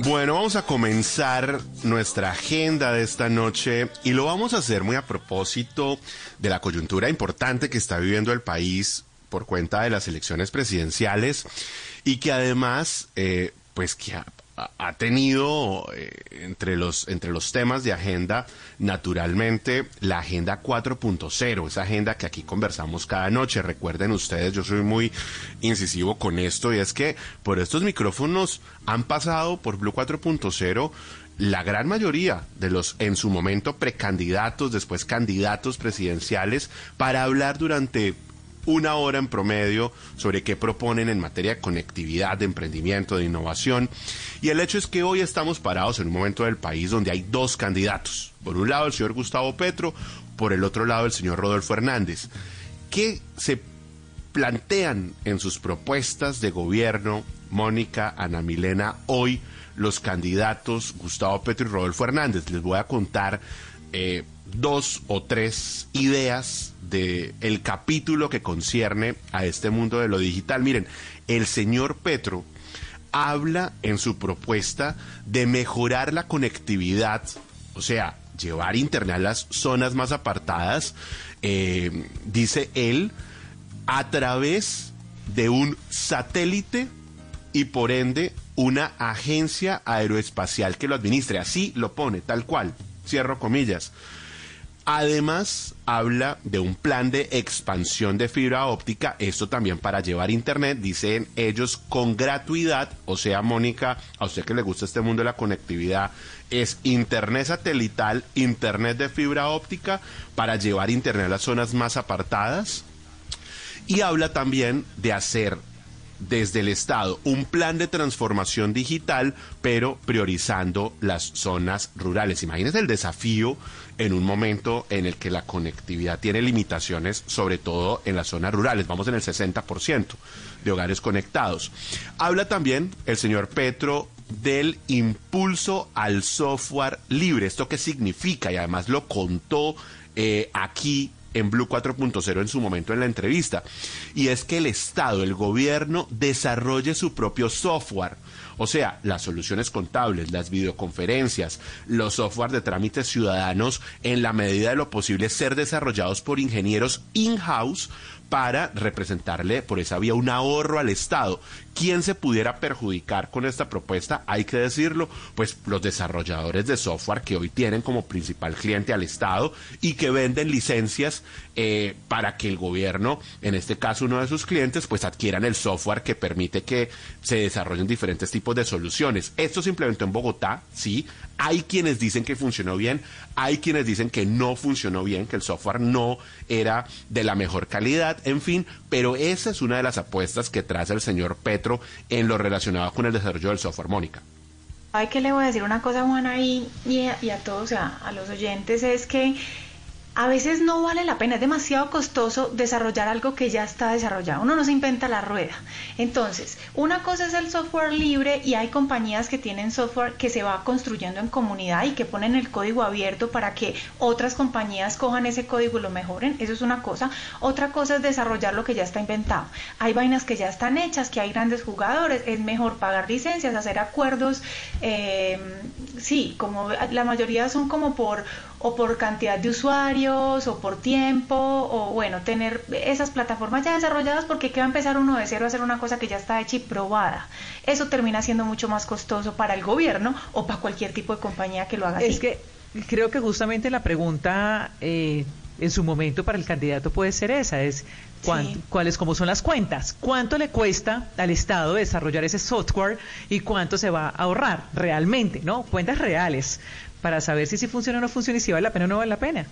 Bueno, vamos a comenzar nuestra agenda de esta noche y lo vamos a hacer muy a propósito de la coyuntura importante que está viviendo el país por cuenta de las elecciones presidenciales y que además, eh, pues que ha, tenido eh, entre, los, entre los temas de agenda, naturalmente, la Agenda 4.0, esa agenda que aquí conversamos cada noche. Recuerden ustedes, yo soy muy incisivo con esto y es que por estos micrófonos han pasado por Blue 4.0 la gran mayoría de los en su momento precandidatos, después candidatos presidenciales, para hablar durante una hora en promedio sobre qué proponen en materia de conectividad, de emprendimiento, de innovación. Y el hecho es que hoy estamos parados en un momento del país donde hay dos candidatos. Por un lado el señor Gustavo Petro, por el otro lado el señor Rodolfo Hernández. ¿Qué se plantean en sus propuestas de gobierno, Mónica, Ana Milena, hoy los candidatos Gustavo Petro y Rodolfo Hernández? Les voy a contar eh, dos o tres ideas del el capítulo que concierne a este mundo de lo digital. Miren, el señor Petro habla en su propuesta de mejorar la conectividad, o sea, llevar internet a las zonas más apartadas, eh, dice él, a través de un satélite y por ende una agencia aeroespacial que lo administre. Así lo pone, tal cual. Cierro comillas. Además, habla de un plan de expansión de fibra óptica, esto también para llevar internet, dicen ellos, con gratuidad, o sea, Mónica, a usted que le gusta este mundo de la conectividad, es internet satelital, internet de fibra óptica para llevar internet a las zonas más apartadas. Y habla también de hacer desde el Estado un plan de transformación digital, pero priorizando las zonas rurales. Imagínense el desafío en un momento en el que la conectividad tiene limitaciones, sobre todo en las zonas rurales. Vamos en el 60% de hogares conectados. Habla también el señor Petro del impulso al software libre. ¿Esto qué significa? Y además lo contó eh, aquí en Blue 4.0 en su momento en la entrevista. Y es que el Estado, el gobierno, desarrolle su propio software. O sea, las soluciones contables, las videoconferencias, los software de trámites ciudadanos, en la medida de lo posible, ser desarrollados por ingenieros in-house para representarle por esa vía un ahorro al Estado. ¿Quién se pudiera perjudicar con esta propuesta? Hay que decirlo, pues los desarrolladores de software que hoy tienen como principal cliente al Estado y que venden licencias eh, para que el gobierno, en este caso uno de sus clientes, pues adquieran el software que permite que se desarrollen diferentes tipos de soluciones. Esto se implementó en Bogotá, sí. Hay quienes dicen que funcionó bien, hay quienes dicen que no funcionó bien, que el software no era de la mejor calidad, en fin, pero esa es una de las apuestas que traza el señor Petro en lo relacionado con el desarrollo del software, Mónica. Hay que le voy a decir una cosa, Juana, y, y, a todos, a los oyentes, es que a veces no vale la pena, es demasiado costoso desarrollar algo que ya está desarrollado. Uno no se inventa la rueda. Entonces, una cosa es el software libre y hay compañías que tienen software que se va construyendo en comunidad y que ponen el código abierto para que otras compañías cojan ese código y lo mejoren. Eso es una cosa. Otra cosa es desarrollar lo que ya está inventado. Hay vainas que ya están hechas, que hay grandes jugadores. Es mejor pagar licencias, hacer acuerdos. Eh, sí, como la mayoría son como por o por cantidad de usuarios o por tiempo o bueno, tener esas plataformas ya desarrolladas porque qué va a empezar uno de cero a hacer una cosa que ya está hecha y probada. Eso termina siendo mucho más costoso para el gobierno o para cualquier tipo de compañía que lo haga es así. que creo que justamente la pregunta eh, en su momento para el candidato puede ser esa, es cuáles cómo son las cuentas, cuánto le cuesta al Estado desarrollar ese software y cuánto se va a ahorrar realmente, ¿no? Cuentas reales para saber si, si funciona o no funciona y si vale la pena o no vale la pena.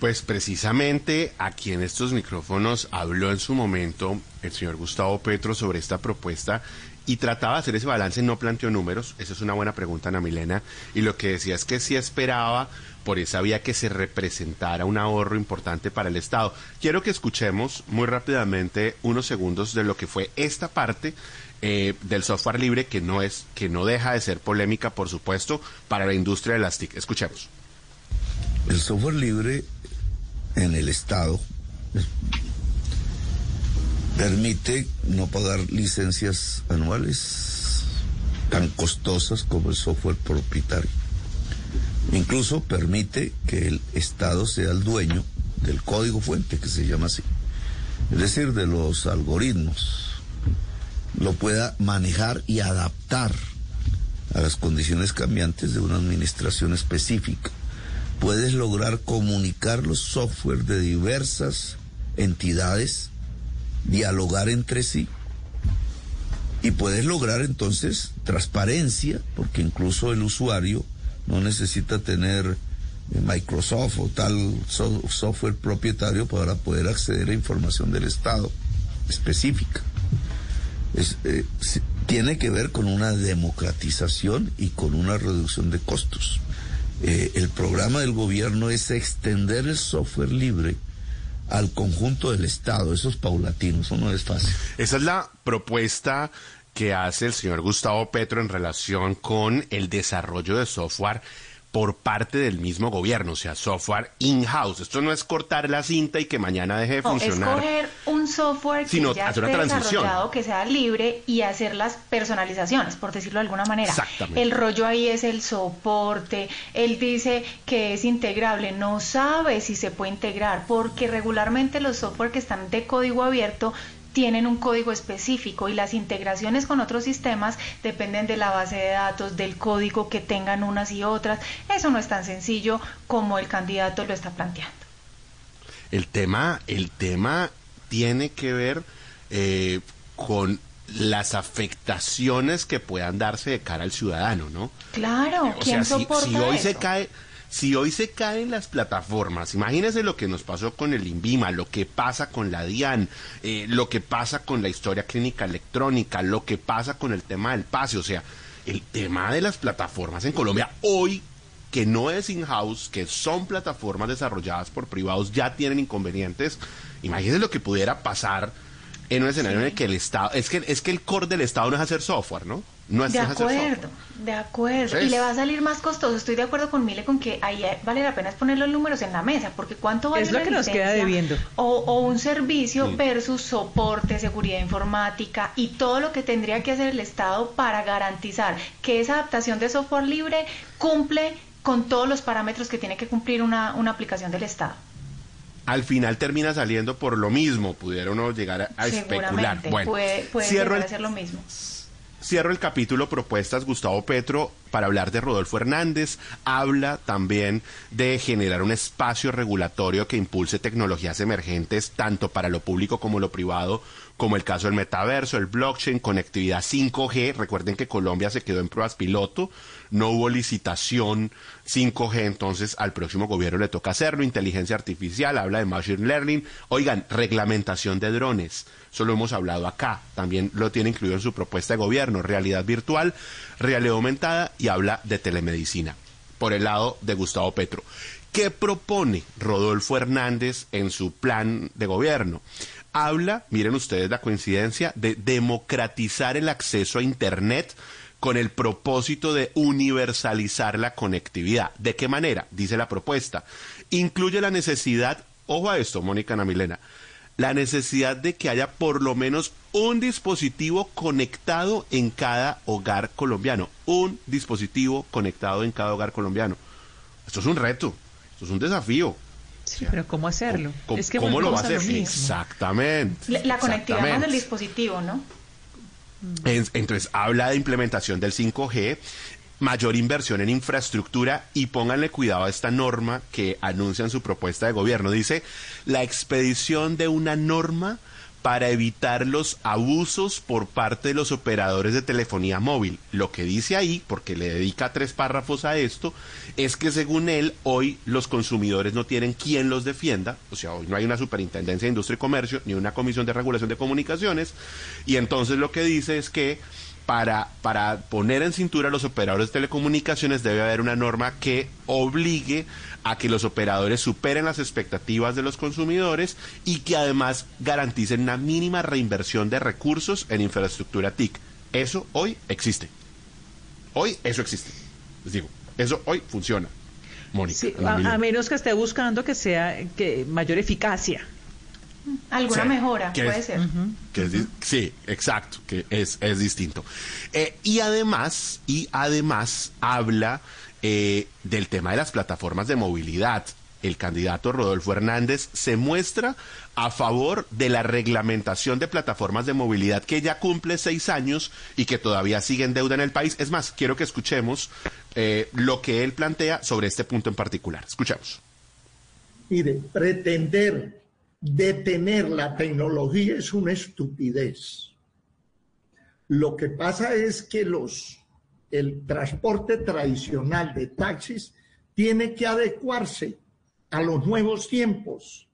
Pues precisamente aquí en estos micrófonos habló en su momento el señor Gustavo Petro sobre esta propuesta y trataba de hacer ese balance, no planteó números, esa es una buena pregunta, Ana Milena, y lo que decía es que sí esperaba por esa vía que se representara un ahorro importante para el Estado. Quiero que escuchemos muy rápidamente unos segundos de lo que fue esta parte eh, del software libre que no es que no deja de ser polémica, por supuesto, para la industria de las TIC. Escuchemos. El software libre en el Estado permite no pagar licencias anuales tan costosas como el software propietario. Incluso permite que el Estado sea el dueño del código fuente, que se llama así, es decir, de los algoritmos, lo pueda manejar y adaptar a las condiciones cambiantes de una administración específica. Puedes lograr comunicar los software de diversas entidades, dialogar entre sí y puedes lograr entonces transparencia, porque incluso el usuario no necesita tener eh, Microsoft o tal software propietario para poder acceder a información del Estado específica. Eh, tiene que ver con una democratización y con una reducción de costos. Eh, el programa del gobierno es extender el software libre al conjunto del Estado. Eso es paulatino, eso no es fácil. Esa es la propuesta que hace el señor Gustavo Petro en relación con el desarrollo de software por parte del mismo gobierno, o sea, software in-house. Esto no es cortar la cinta y que mañana deje de funcionar. Es coger un software que ya esté desarrollado, que sea libre y hacer las personalizaciones, por decirlo de alguna manera. Exactamente. El rollo ahí es el soporte. Él dice que es integrable, no sabe si se puede integrar, porque regularmente los software que están de código abierto tienen un código específico y las integraciones con otros sistemas dependen de la base de datos, del código que tengan unas y otras. Eso no es tan sencillo como el candidato lo está planteando. El tema, el tema tiene que ver eh, con las afectaciones que puedan darse de cara al ciudadano, ¿no? Claro, ¿quién soporta si, hoy eso? se cae si hoy se caen las plataformas, imagínense lo que nos pasó con el INVIMA, lo que pasa con la DIAN, eh, lo que pasa con la historia clínica electrónica, lo que pasa con el tema del pase, o sea, el tema de las plataformas en Colombia hoy que no es in-house, que son plataformas desarrolladas por privados, ya tienen inconvenientes. Imagínense lo que pudiera pasar en un escenario en el que el Estado, es que, es que el core del Estado no es hacer software, ¿no? No es de hacer acuerdo, de acuerdo. Y le va a salir más costoso. Estoy de acuerdo con Mile con que ahí vale la pena es poner los números en la mesa, porque cuánto vale Es lo una que nos queda debiendo. O, o un servicio versus soporte, seguridad informática y todo lo que tendría que hacer el Estado para garantizar que esa adaptación de software libre cumple con todos los parámetros que tiene que cumplir una, una aplicación del Estado. Al final termina saliendo por lo mismo, pudiera uno llegar a, a especular. Seguramente Bueno, puede, puede cierro llegar el- a ser lo mismo. Cierro el capítulo propuestas Gustavo Petro para hablar de Rodolfo Hernández. Habla también de generar un espacio regulatorio que impulse tecnologías emergentes tanto para lo público como lo privado, como el caso del metaverso, el blockchain, conectividad 5G. Recuerden que Colombia se quedó en pruebas piloto, no hubo licitación 5G, entonces al próximo gobierno le toca hacerlo. Inteligencia artificial, habla de machine learning. Oigan, reglamentación de drones. Eso lo hemos hablado acá. También lo tiene incluido en su propuesta de gobierno. Realidad virtual, realidad aumentada y habla de telemedicina. Por el lado de Gustavo Petro. ¿Qué propone Rodolfo Hernández en su plan de gobierno? Habla, miren ustedes la coincidencia, de democratizar el acceso a Internet con el propósito de universalizar la conectividad. ¿De qué manera? Dice la propuesta. Incluye la necesidad, ojo a esto, Mónica Ana Milena, la necesidad de que haya por lo menos un dispositivo conectado en cada hogar colombiano. Un dispositivo conectado en cada hogar colombiano. Esto es un reto, esto es un desafío. Sí, pero ¿cómo hacerlo? ¿Cómo, es que cómo lo va a hacer? lo. Exactamente. La, la conectividad exactamente. del dispositivo, ¿no? En- Entonces habla de implementación del 5G, mayor inversión en infraestructura y pónganle cuidado a esta norma que anuncia en su propuesta de gobierno. Dice la expedición de una norma para evitar los abusos por parte de los operadores de telefonía móvil. Lo que dice ahí, porque le dedica tres párrafos a esto, es que según él, hoy los consumidores no tienen quien los defienda, o sea, hoy no hay una superintendencia de industria y comercio, ni una comisión de regulación de comunicaciones, y entonces lo que dice es que para, para poner en cintura a los operadores de telecomunicaciones debe haber una norma que obligue a que los operadores superen las expectativas de los consumidores y que además garanticen una mínima reinversión de recursos en infraestructura TIC. Eso hoy existe. Hoy eso existe. Les digo, eso hoy funciona. Mónica. a, menos que esté buscando que sea que mayor eficacia. Alguna mejora, puede ser. sí, exacto, que es, es distinto. Eh, y además, y además habla eh, del tema de las plataformas de movilidad. El candidato Rodolfo Hernández se muestra a favor de la reglamentación de plataformas de movilidad que ya cumple seis años y que todavía sigue en deuda en el país. Es más, quiero que escuchemos eh, lo que él plantea sobre este punto en particular. Escuchemos. Mire, pretender detener la tecnología es una estupidez. Lo que pasa es que los el transporte tradicional de taxis tiene que adecuarse a los nuevos tiempos.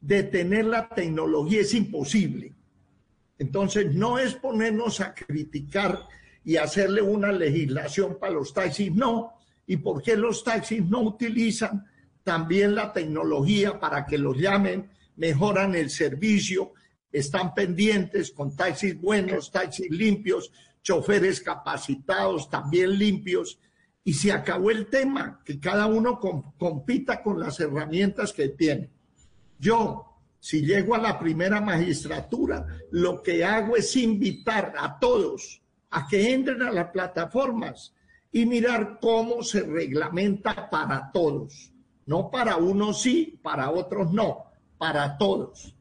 Detener la tecnología es imposible. Entonces, no es ponernos a criticar y hacerle una legislación para los taxis, no. ¿Y por qué los taxis no utilizan también la tecnología para que los llamen, mejoran el servicio, están pendientes con taxis buenos, taxis limpios, choferes capacitados, también limpios, y se acabó el tema, que cada uno compita con las herramientas que tiene. Yo, si llego a la primera magistratura, lo que hago es invitar a todos a que entren a las plataformas y mirar cómo se reglamenta para todos. No para unos sí, para otros no, para todos.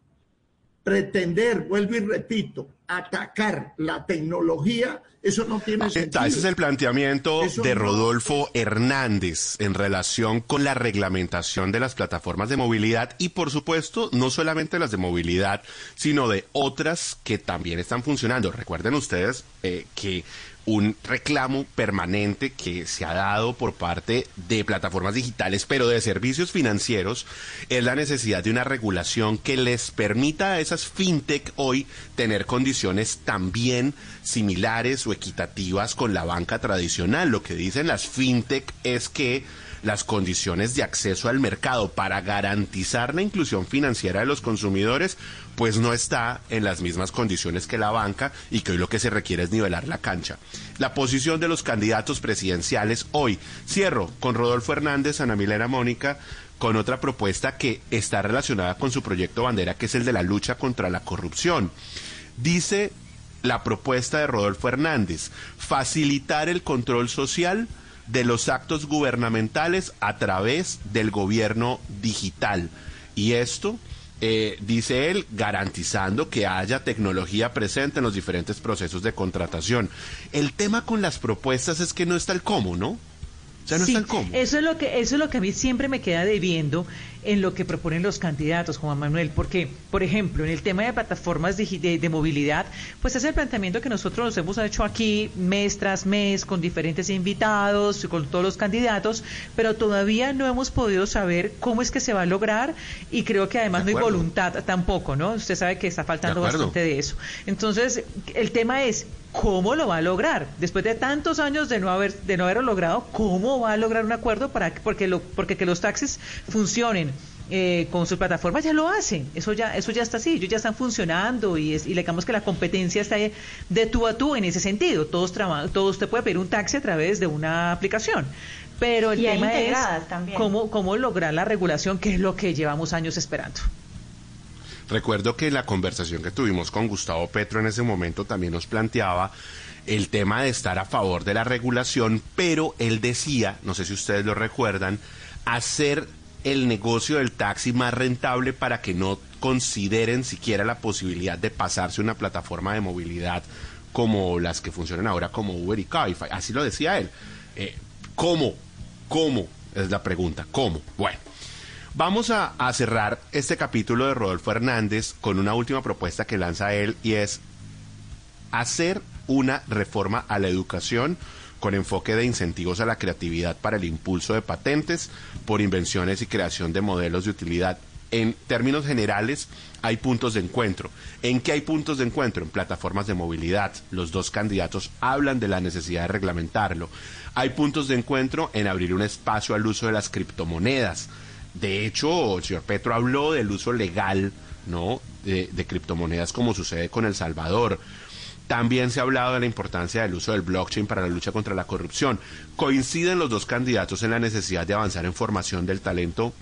Pretender, vuelvo y repito, atacar la tecnología, eso no tiene sentido. Ese es el planteamiento de Rodolfo Hernández en relación con la reglamentación de las plataformas de movilidad y por supuesto no solamente las de movilidad, sino de otras que también están funcionando. Recuerden ustedes eh, que un reclamo permanente que se ha dado por parte de plataformas digitales, pero de servicios financieros, es la necesidad de una regulación que les permita a esas fintech hoy tener condiciones también similares o equitativas con la banca tradicional. Lo que dicen las fintech es que las condiciones de acceso al mercado para garantizar la inclusión financiera de los consumidores, pues no está en las mismas condiciones que la banca y que hoy lo que se requiere es nivelar la cancha. La posición de los candidatos presidenciales hoy. Cierro con Rodolfo Hernández, Ana Milena Mónica, con otra propuesta que está relacionada con su proyecto bandera, que es el de la lucha contra la corrupción. Dice la propuesta de Rodolfo Hernández, facilitar el control social de los actos gubernamentales a través del gobierno digital. Y esto, eh, dice él, garantizando que haya tecnología presente en los diferentes procesos de contratación. El tema con las propuestas es que no está el cómo, ¿no? O no está el cómo. Eso es lo que eso es lo que a mí siempre me queda debiendo en lo que proponen los candidatos, Juan Manuel, porque, por ejemplo, en el tema de plataformas de, movilidad, pues es el planteamiento que nosotros nos hemos hecho aquí mes tras mes con diferentes invitados, con todos los candidatos, pero todavía no hemos podido saber cómo es que se va a lograr y creo que además no hay voluntad tampoco, ¿no? Usted sabe que está faltando bastante de eso. Entonces, el tema es cómo lo va a lograr después de tantos años de no haber de no haberlo logrado cómo va a lograr un acuerdo para porque lo porque que los taxis funcionen eh, con sus plataformas ya lo hacen, eso ya, eso ya está así, ellos ya están funcionando y, es, y digamos que la competencia está de tú a tú en ese sentido, todos todos usted puede pedir un taxi a través de una aplicación, pero el tema es cómo, cómo lograr la regulación, que es lo que llevamos años esperando. Recuerdo que la conversación que tuvimos con Gustavo Petro en ese momento también nos planteaba el tema de estar a favor de la regulación, pero él decía, no sé si ustedes lo recuerdan, hacer el negocio del taxi más rentable para que no consideren siquiera la posibilidad de pasarse una plataforma de movilidad como las que funcionan ahora como Uber y Cabify. Así lo decía él. Eh, ¿Cómo? ¿Cómo? Es la pregunta. ¿Cómo? Bueno. Vamos a, cerrar este capítulo de Rodolfo Hernández con una última propuesta que lanza él y es hacer una reforma a la educación con enfoque de incentivos a la creatividad para el impulso de patentes por invenciones y creación de modelos de utilidad en términos generales, hay puntos de encuentro. ¿En qué hay puntos de encuentro? En plataformas de movilidad. Los dos candidatos hablan de la necesidad de reglamentarlo. Hay puntos de encuentro en abrir un espacio al uso de las criptomonedas. De hecho, el señor Petro habló del uso legal ¿no? de, criptomonedas como sucede con El Salvador. También se ha hablado de la importancia del uso del blockchain para la lucha contra la corrupción. Coinciden los dos candidatos en la necesidad de avanzar en formación del talento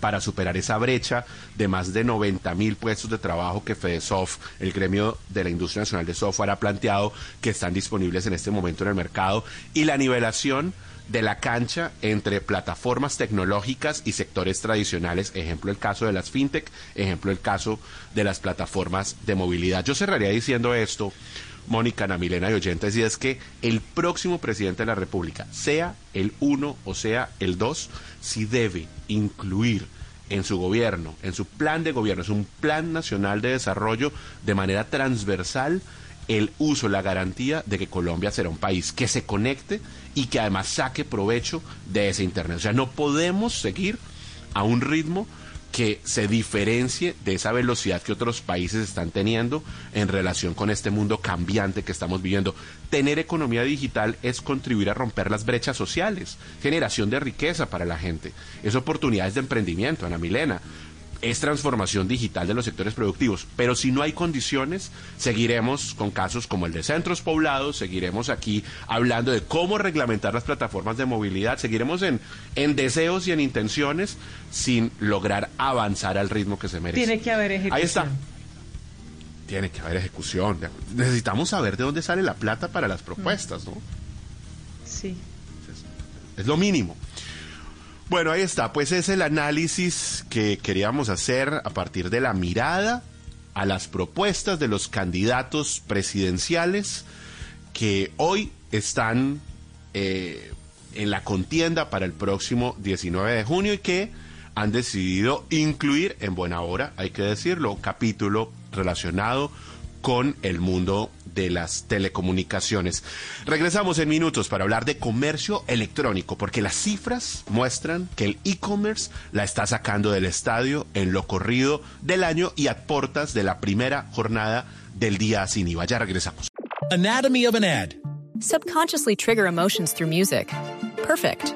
para superar esa brecha de más de 90 mil puestos de trabajo que FedeSoft, el gremio de la industria nacional de software, ha planteado que están disponibles en este momento en el mercado y la nivelación de la cancha entre plataformas tecnológicas y sectores tradicionales, ejemplo el caso de las fintech, ejemplo el caso de las plataformas de movilidad. Yo cerraría diciendo esto, Mónica, Ana Milena y oyentes, y es que el próximo presidente de la República, sea el uno o sea el dos, sí debe incluir en su gobierno, en su plan de gobierno, es un plan nacional de desarrollo de manera transversal el uso, la garantía de que Colombia será un país que se conecte y que además saque provecho de ese Internet. O sea, no podemos seguir a un ritmo que se diferencie de esa velocidad que otros países están teniendo en relación con este mundo cambiante que estamos viviendo. Tener economía digital es contribuir a romper las brechas sociales, generación de riqueza para la gente, es oportunidades de emprendimiento, Ana Milena es transformación digital de los sectores productivos. Pero si no hay condiciones, seguiremos con casos como el de centros poblados, seguiremos aquí hablando de cómo reglamentar las plataformas de movilidad, seguiremos en, en deseos y en intenciones sin lograr avanzar al ritmo que se merece. Tiene que haber ejecución. Ahí está. Tiene que haber ejecución. Necesitamos saber de dónde sale la plata para las propuestas, ¿no? Sí. Es lo mínimo. Bueno, ahí está, pues es el análisis que queríamos hacer a partir de la mirada a las propuestas de los candidatos presidenciales que hoy están eh, en la contienda para el próximo 19 de junio y que han decidido incluir en buena hora, hay que decirlo, capítulo relacionado con el mundo de las telecomunicaciones. Regresamos en minutos para hablar de comercio electrónico, porque las cifras muestran que el e-commerce la está sacando del estadio en lo corrido del año y a portas de la primera jornada del día sin IVA. Ya regresamos. Anatomy of an ad. Subconsciously trigger emotions through music. Perfect.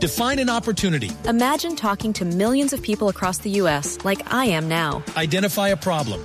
Define an opportunity. Imagine talking to millions of people across the U.S. like I am now. Identify a problem.